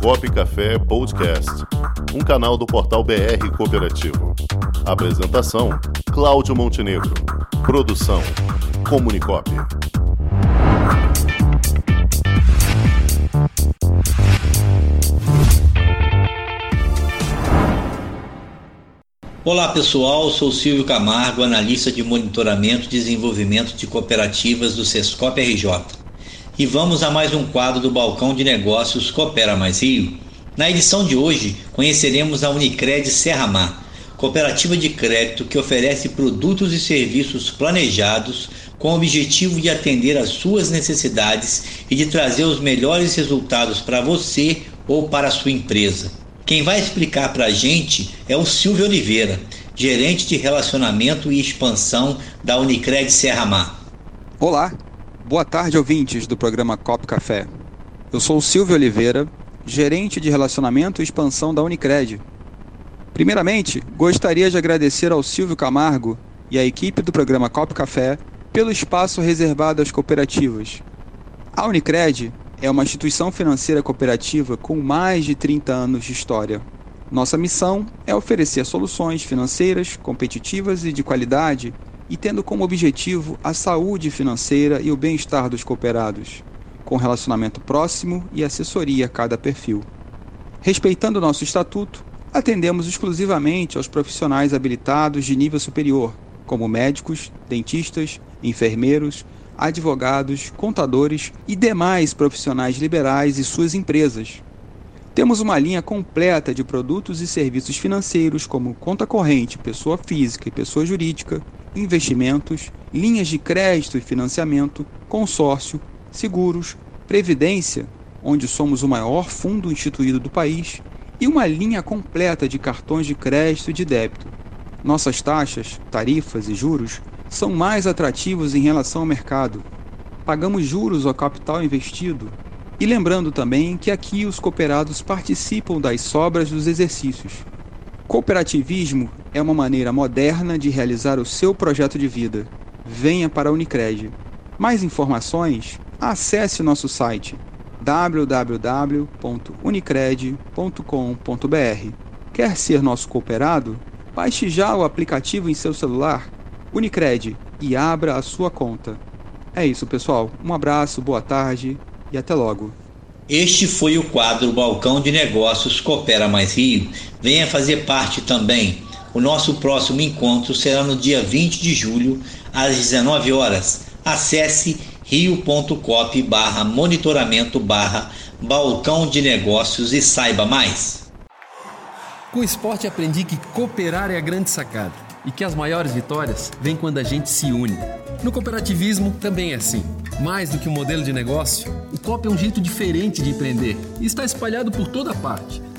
Cop Café Podcast, um canal do portal BR Cooperativo. Apresentação: Cláudio Montenegro. Produção: Comunicop. Olá pessoal, sou Silvio Camargo, analista de monitoramento e desenvolvimento de cooperativas do Sescop RJ. E vamos a mais um quadro do Balcão de Negócios Coopera Mais Rio. Na edição de hoje, conheceremos a Unicred Serra Mar, cooperativa de crédito que oferece produtos e serviços planejados com o objetivo de atender às suas necessidades e de trazer os melhores resultados para você ou para a sua empresa. Quem vai explicar para a gente é o Silvio Oliveira, gerente de relacionamento e expansão da Unicred Serra Mar. Olá, boa tarde ouvintes do programa Cop Café. Eu sou o Silvio Oliveira, gerente de relacionamento e expansão da Unicred. Primeiramente, gostaria de agradecer ao Silvio Camargo e à equipe do programa Cop Café pelo espaço reservado às cooperativas. A Unicred é uma instituição financeira cooperativa com mais de 30 anos de história. Nossa missão é oferecer soluções financeiras competitivas e de qualidade e tendo como objetivo a saúde financeira e o bem-estar dos cooperados, com relacionamento próximo e assessoria a cada perfil. Respeitando nosso estatuto, atendemos exclusivamente aos profissionais habilitados de nível superior, como médicos, dentistas, enfermeiros, advogados, contadores e demais profissionais liberais e suas empresas. Temos uma linha completa de produtos e serviços financeiros, como conta corrente, pessoa física e pessoa jurídica, investimentos, linhas de crédito e financiamento, consórcio, seguros, previdência, onde somos o maior fundo instituído do país, e uma linha completa de cartões de crédito e de débito. Nossas taxas, tarifas e juros são mais atrativos em relação ao mercado. Pagamos juros ao capital investido. E lembrando também que aqui os cooperados participam das sobras dos exercícios. Cooperativismo é uma maneira moderna de realizar o seu projeto de vida. Venha para a Unicred. Mais informações? Acesse nosso site www.unicred.com.br. Quer ser nosso cooperado? Baixe já o aplicativo em seu celular Unicred e abra a sua conta. É isso, pessoal. Um abraço, boa tarde e até logo. Este foi o quadro Balcão de Negócios Coopera Mais Rio. Venha fazer parte também. O nosso próximo encontro será no dia 20 de julho, às 19 horas. Acesse rio.cop barra monitoramento barra balcão de negócios e saiba mais. Com o esporte aprendi que cooperar é a grande sacada e que as maiores vitórias vêm quando a gente se une. No cooperativismo também é assim. Mais do que um modelo de negócio, o COP é um jeito diferente de empreender e está espalhado por toda parte,